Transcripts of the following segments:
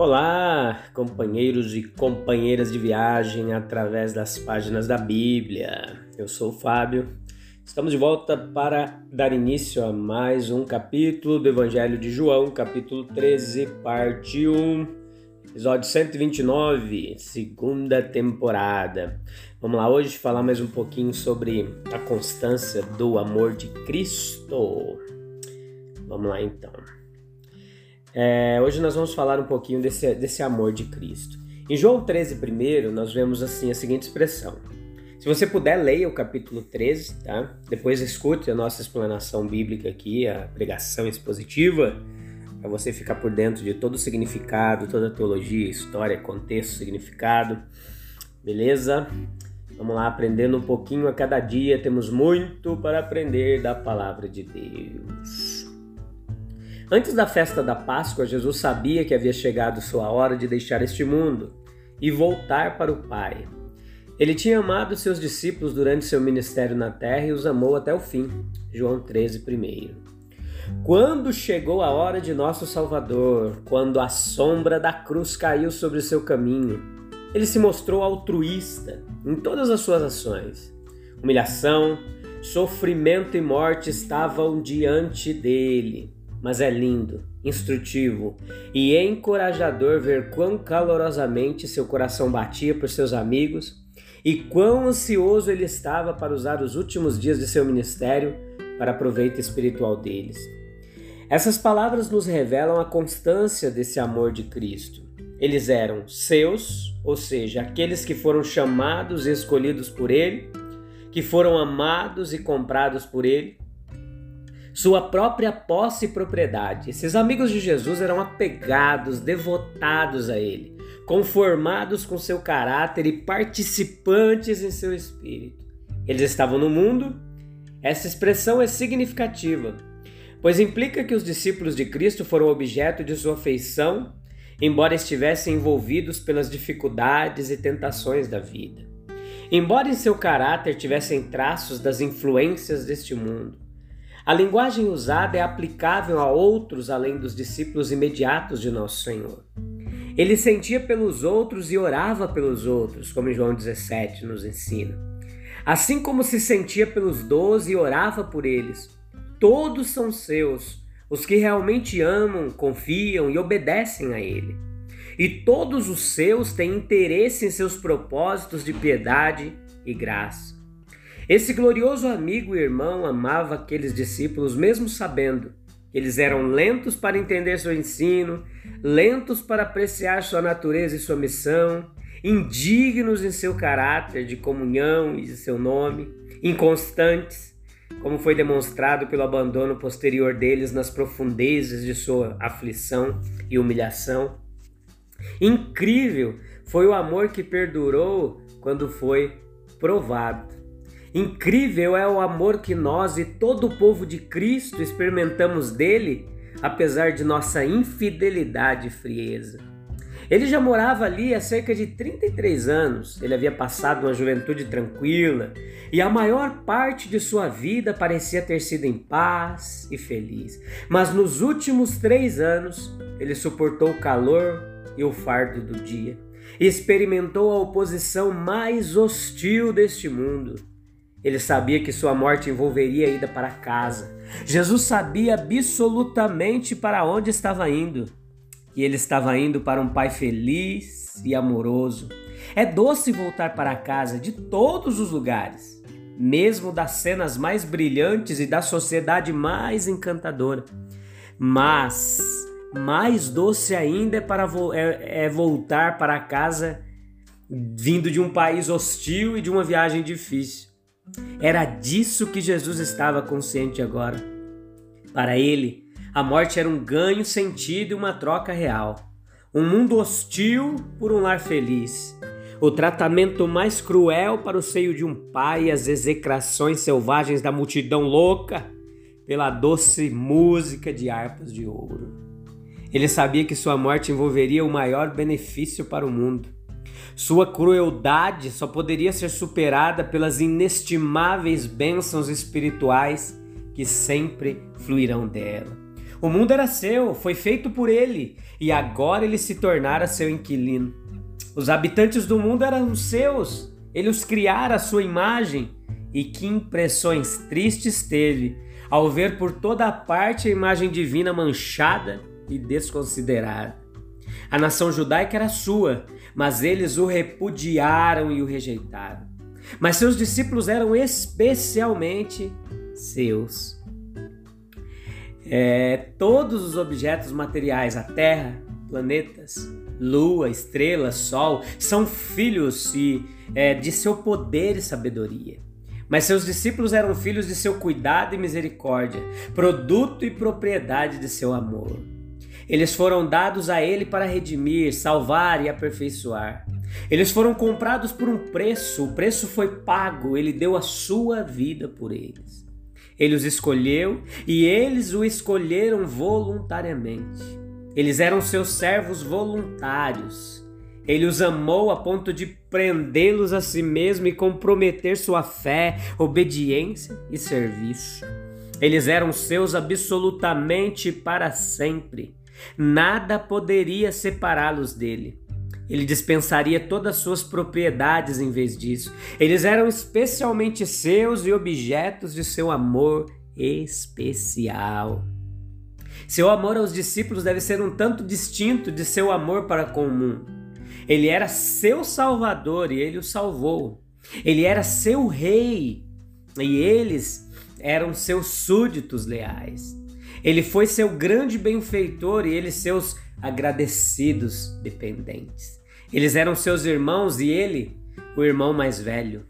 Olá, companheiros e companheiras de viagem através das páginas da Bíblia. Eu sou o Fábio. Estamos de volta para dar início a mais um capítulo do Evangelho de João, capítulo 13, parte 1, episódio 129, segunda temporada. Vamos lá hoje falar mais um pouquinho sobre a constância do amor de Cristo. Vamos lá então. É, hoje nós vamos falar um pouquinho desse, desse amor de Cristo. Em João 13, primeiro, nós vemos assim a seguinte expressão. Se você puder, leia o capítulo 13, tá? Depois escute a nossa explanação bíblica aqui, a pregação expositiva, para você ficar por dentro de todo o significado, toda a teologia, história, contexto, significado. Beleza? Vamos lá, aprendendo um pouquinho a cada dia. Temos muito para aprender da palavra de Deus. Antes da festa da Páscoa, Jesus sabia que havia chegado sua hora de deixar este mundo e voltar para o Pai. Ele tinha amado seus discípulos durante seu ministério na terra e os amou até o fim. João 13, 1. Quando chegou a hora de nosso Salvador, quando a sombra da cruz caiu sobre seu caminho, ele se mostrou altruísta em todas as suas ações. Humilhação, sofrimento e morte estavam diante dele mas é lindo, instrutivo e encorajador ver quão calorosamente seu coração batia por seus amigos e quão ansioso ele estava para usar os últimos dias de seu ministério para proveito espiritual deles. Essas palavras nos revelam a constância desse amor de Cristo. Eles eram seus, ou seja, aqueles que foram chamados e escolhidos por Ele, que foram amados e comprados por Ele, sua própria posse e propriedade. Esses amigos de Jesus eram apegados, devotados a ele, conformados com seu caráter e participantes em seu espírito. Eles estavam no mundo. Essa expressão é significativa, pois implica que os discípulos de Cristo foram objeto de sua afeição, embora estivessem envolvidos pelas dificuldades e tentações da vida. Embora em seu caráter tivessem traços das influências deste mundo, a linguagem usada é aplicável a outros além dos discípulos imediatos de Nosso Senhor. Ele sentia pelos outros e orava pelos outros, como João 17 nos ensina. Assim como se sentia pelos doze e orava por eles. Todos são seus, os que realmente amam, confiam e obedecem a Ele. E todos os seus têm interesse em seus propósitos de piedade e graça. Esse glorioso amigo e irmão amava aqueles discípulos, mesmo sabendo que eles eram lentos para entender seu ensino, lentos para apreciar sua natureza e sua missão, indignos em seu caráter de comunhão e de seu nome, inconstantes, como foi demonstrado pelo abandono posterior deles nas profundezas de sua aflição e humilhação. Incrível foi o amor que perdurou quando foi provado. Incrível é o amor que nós e todo o povo de Cristo experimentamos dele, apesar de nossa infidelidade e frieza. Ele já morava ali há cerca de 33 anos, ele havia passado uma juventude tranquila e a maior parte de sua vida parecia ter sido em paz e feliz. Mas nos últimos três anos, ele suportou o calor e o fardo do dia, experimentou a oposição mais hostil deste mundo ele sabia que sua morte envolveria a ida para casa. Jesus sabia absolutamente para onde estava indo. E ele estava indo para um pai feliz e amoroso. É doce voltar para casa de todos os lugares, mesmo das cenas mais brilhantes e da sociedade mais encantadora. Mas mais doce ainda é, para vo é, é voltar para casa vindo de um país hostil e de uma viagem difícil. Era disso que Jesus estava consciente agora. Para ele, a morte era um ganho sentido e uma troca real. Um mundo hostil por um lar feliz. O tratamento mais cruel para o seio de um pai e as execrações selvagens da multidão louca pela doce música de harpas de ouro. Ele sabia que sua morte envolveria o maior benefício para o mundo. Sua crueldade só poderia ser superada pelas inestimáveis bênçãos espirituais que sempre fluirão dela. O mundo era seu, foi feito por ele, e agora ele se tornara seu inquilino. Os habitantes do mundo eram seus, ele os criara à sua imagem. E que impressões tristes teve ao ver por toda a parte a imagem divina manchada e desconsiderada. A nação judaica era sua, mas eles o repudiaram e o rejeitaram. Mas seus discípulos eram especialmente seus. É, todos os objetos materiais, a terra, planetas, lua, estrela, sol, são filhos e, é, de seu poder e sabedoria. Mas seus discípulos eram filhos de seu cuidado e misericórdia, produto e propriedade de seu amor. Eles foram dados a ele para redimir, salvar e aperfeiçoar. Eles foram comprados por um preço, o preço foi pago, ele deu a sua vida por eles. Ele os escolheu e eles o escolheram voluntariamente. Eles eram seus servos voluntários. Ele os amou a ponto de prendê-los a si mesmo e comprometer sua fé, obediência e serviço. Eles eram seus absolutamente para sempre. Nada poderia separá-los dele. Ele dispensaria todas suas propriedades em vez disso. Eles eram especialmente seus e objetos de seu amor especial. Seu amor aos discípulos deve ser um tanto distinto de seu amor para com o mundo. Ele era seu salvador e ele o salvou. Ele era seu rei e eles eram seus súditos leais. Ele foi seu grande benfeitor e eles seus agradecidos dependentes. Eles eram seus irmãos e ele, o irmão mais velho.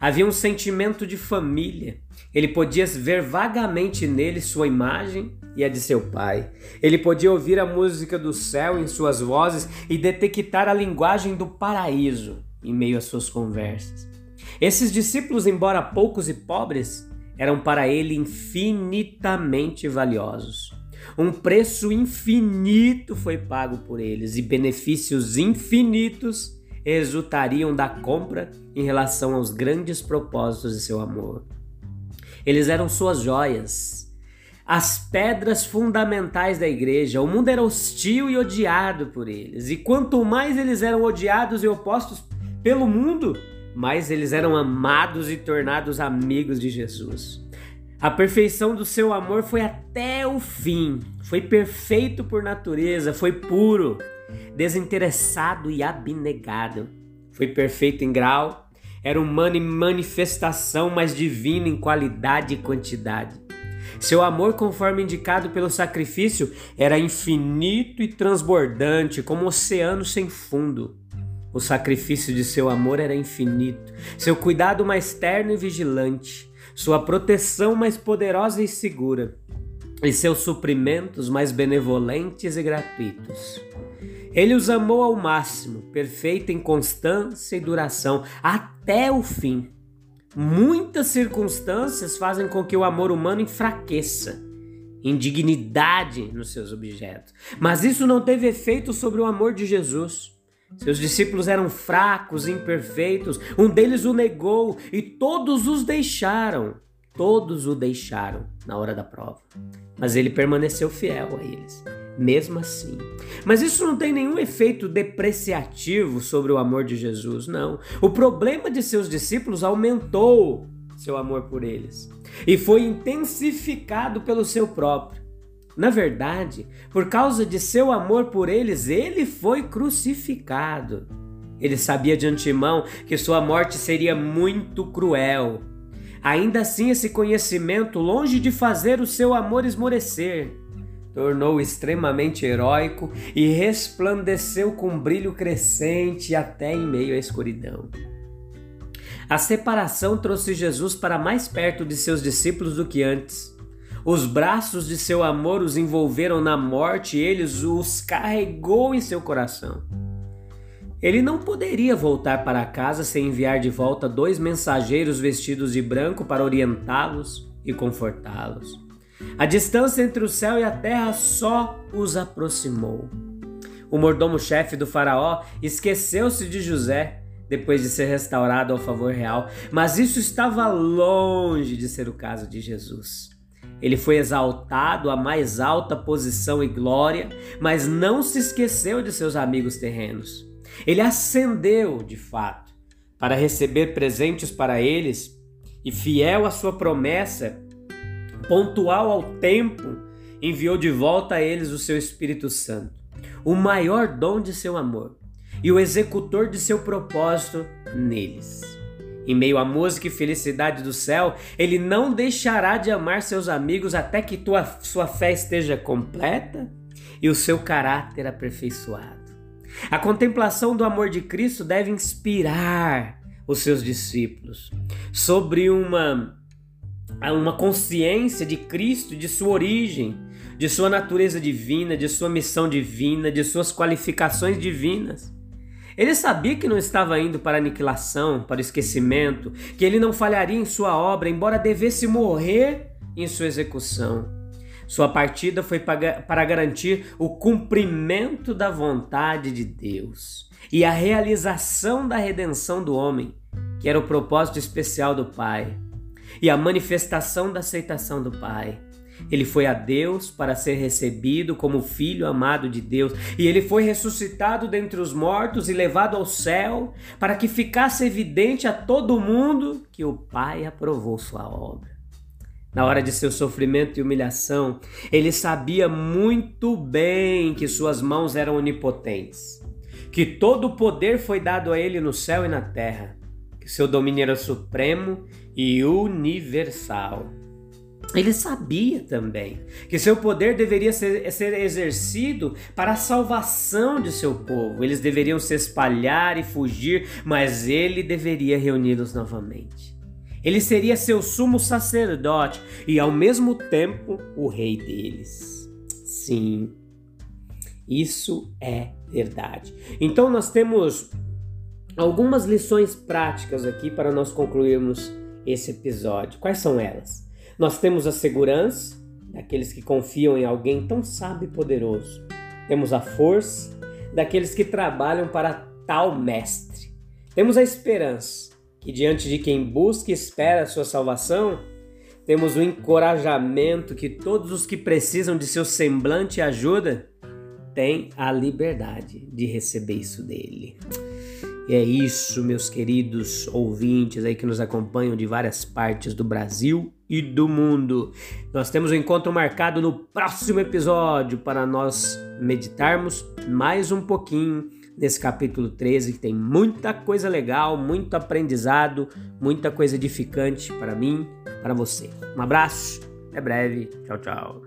Havia um sentimento de família. Ele podia ver vagamente nele sua imagem e a de seu pai. Ele podia ouvir a música do céu em suas vozes e detectar a linguagem do paraíso em meio às suas conversas. Esses discípulos, embora poucos e pobres, eram para ele infinitamente valiosos. Um preço infinito foi pago por eles e benefícios infinitos resultariam da compra em relação aos grandes propósitos de seu amor. Eles eram suas joias, as pedras fundamentais da igreja. O mundo era hostil e odiado por eles, e quanto mais eles eram odiados e opostos pelo mundo, mais eles eram amados e tornados amigos de Jesus. A perfeição do seu amor foi até o fim, foi perfeito por natureza, foi puro, desinteressado e abnegado. Foi perfeito em grau, era humano em manifestação, mas divino em qualidade e quantidade. Seu amor, conforme indicado pelo sacrifício, era infinito e transbordante, como um oceano sem fundo. O sacrifício de seu amor era infinito, seu cuidado mais terno e vigilante, sua proteção mais poderosa e segura, e seus suprimentos mais benevolentes e gratuitos. Ele os amou ao máximo, perfeito em constância e duração, até o fim. Muitas circunstâncias fazem com que o amor humano enfraqueça, indignidade nos seus objetos. Mas isso não teve efeito sobre o amor de Jesus. Seus discípulos eram fracos, imperfeitos, um deles o negou e todos os deixaram. Todos o deixaram na hora da prova. Mas ele permaneceu fiel a eles mesmo assim. Mas isso não tem nenhum efeito depreciativo sobre o amor de Jesus, não. O problema de seus discípulos aumentou seu amor por eles e foi intensificado pelo seu próprio. Na verdade, por causa de seu amor por eles, ele foi crucificado. Ele sabia de antemão que sua morte seria muito cruel. Ainda assim, esse conhecimento, longe de fazer o seu amor esmorecer, tornou extremamente heróico e resplandeceu com brilho crescente até em meio à escuridão. A separação trouxe Jesus para mais perto de seus discípulos do que antes. Os braços de seu amor os envolveram na morte e ele os carregou em seu coração. Ele não poderia voltar para casa sem enviar de volta dois mensageiros vestidos de branco para orientá-los e confortá-los. A distância entre o céu e a terra só os aproximou. O mordomo-chefe do Faraó esqueceu-se de José depois de ser restaurado ao favor real, mas isso estava longe de ser o caso de Jesus. Ele foi exaltado à mais alta posição e glória, mas não se esqueceu de seus amigos terrenos. Ele ascendeu, de fato, para receber presentes para eles e, fiel à sua promessa, pontual ao tempo, enviou de volta a eles o seu Espírito Santo, o maior dom de seu amor e o executor de seu propósito neles. Em meio à música e felicidade do céu, ele não deixará de amar seus amigos até que tua, sua fé esteja completa e o seu caráter aperfeiçoado. A contemplação do amor de Cristo deve inspirar os seus discípulos sobre uma, uma consciência de Cristo, de sua origem, de sua natureza divina, de sua missão divina, de suas qualificações divinas. Ele sabia que não estava indo para a aniquilação, para o esquecimento, que ele não falharia em sua obra, embora devesse morrer em sua execução. Sua partida foi para garantir o cumprimento da vontade de Deus e a realização da redenção do homem, que era o propósito especial do Pai, e a manifestação da aceitação do Pai. Ele foi a Deus para ser recebido como filho amado de Deus, e ele foi ressuscitado dentre os mortos e levado ao céu, para que ficasse evidente a todo mundo que o Pai aprovou sua obra. Na hora de seu sofrimento e humilhação, ele sabia muito bem que suas mãos eram onipotentes, que todo o poder foi dado a ele no céu e na terra, que seu domínio era supremo e universal. Ele sabia também que seu poder deveria ser, ser, exercido para a salvação de seu povo. Eles deveriam se espalhar e fugir, mas ele deveria reuni-los novamente. Ele seria seu sumo sacerdote e, ao mesmo tempo, o rei deles. Sim, isso é verdade. Então, nós temos algumas lições práticas aqui para nós concluirmos esse episódio. Quais são elas? Nós temos a segurança daqueles que confiam em alguém tão sábio e poderoso. Temos a força daqueles que trabalham para tal mestre. Temos a esperança que diante de quem busca e espera a sua salvação, temos o encorajamento que todos os que precisam de seu semblante e ajuda têm a liberdade de receber isso dele. E é isso, meus queridos ouvintes aí que nos acompanham de várias partes do Brasil e do mundo. Nós temos um encontro marcado no próximo episódio para nós meditarmos mais um pouquinho nesse capítulo 13, que tem muita coisa legal, muito aprendizado, muita coisa edificante para mim, para você. Um abraço, até breve, tchau, tchau.